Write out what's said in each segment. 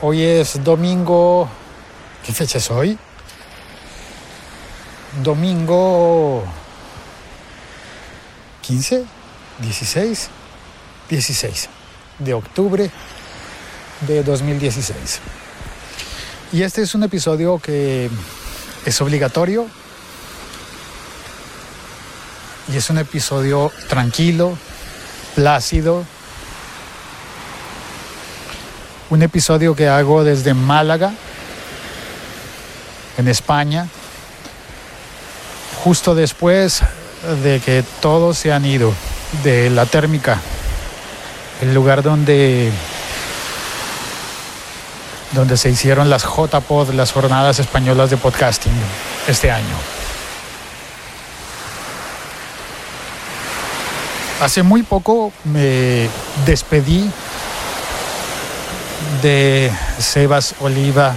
Hoy es domingo. ¿Qué fecha es hoy? Domingo 15, 16, 16 de octubre de 2016. Y este es un episodio que es obligatorio y es un episodio tranquilo, plácido, un episodio que hago desde Málaga, en España, justo después de que todos se han ido de la térmica, el lugar donde, donde se hicieron las JPod, las jornadas españolas de podcasting este año. Hace muy poco me despedí de Sebas Oliva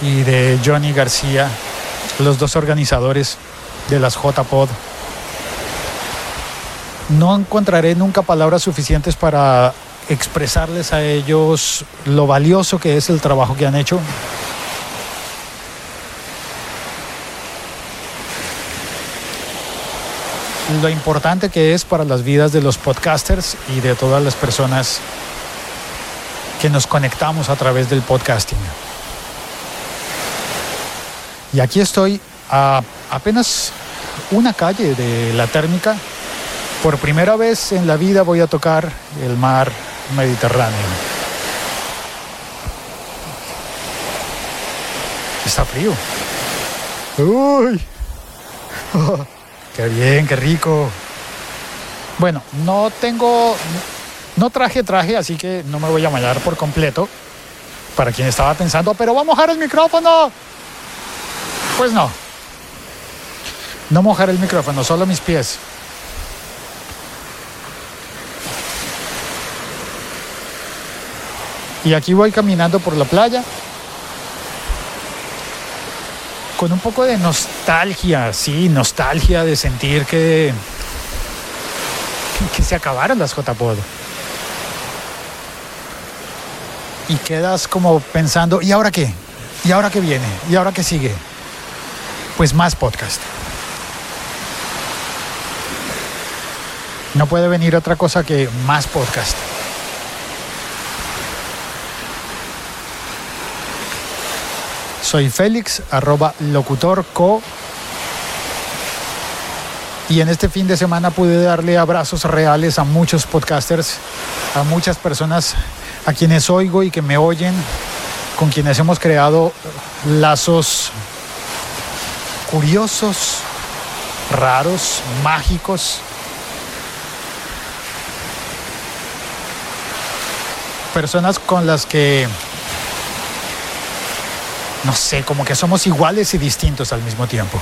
y de Johnny García, los dos organizadores de las JPod. No encontraré nunca palabras suficientes para expresarles a ellos lo valioso que es el trabajo que han hecho. Lo importante que es para las vidas de los podcasters y de todas las personas que nos conectamos a través del podcasting. Y aquí estoy a apenas una calle de la térmica. Por primera vez en la vida voy a tocar el mar Mediterráneo. Está frío. Uy. qué bien, qué rico. Bueno, no tengo no traje traje, así que no me voy a mallar por completo. Para quien estaba pensando, pero va a mojar el micrófono. Pues no. No mojar el micrófono, solo mis pies. Y aquí voy caminando por la playa con un poco de nostalgia, sí, nostalgia de sentir que, que se acabaron las JPod. Y quedas como pensando, ¿y ahora qué? ¿Y ahora qué viene? ¿Y ahora qué sigue? Pues más podcast. No puede venir otra cosa que más podcast. Soy Félix, arroba locutorco. Y en este fin de semana pude darle abrazos reales a muchos podcasters, a muchas personas a quienes oigo y que me oyen, con quienes hemos creado lazos curiosos, raros, mágicos. Personas con las que, no sé, como que somos iguales y distintos al mismo tiempo.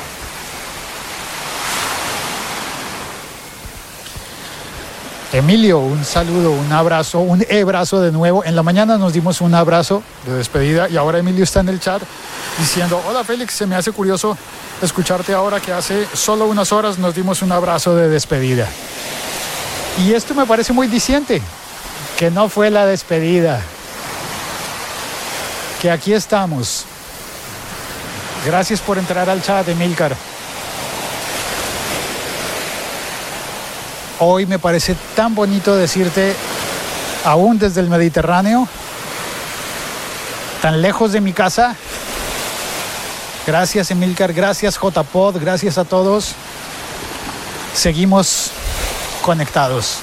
Emilio, un saludo, un abrazo, un abrazo de nuevo. En la mañana nos dimos un abrazo de despedida y ahora Emilio está en el chat diciendo, hola Félix, se me hace curioso escucharte ahora que hace solo unas horas nos dimos un abrazo de despedida. Y esto me parece muy diciente, que no fue la despedida, que aquí estamos. Gracias por entrar al chat, Emilcar. Hoy me parece tan bonito decirte, aún desde el Mediterráneo, tan lejos de mi casa. Gracias Emilcar, gracias JPod, gracias a todos. Seguimos conectados.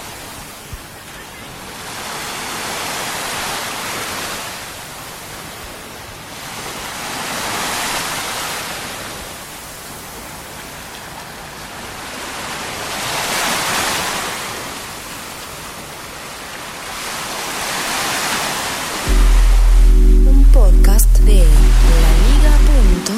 de laliga.fm.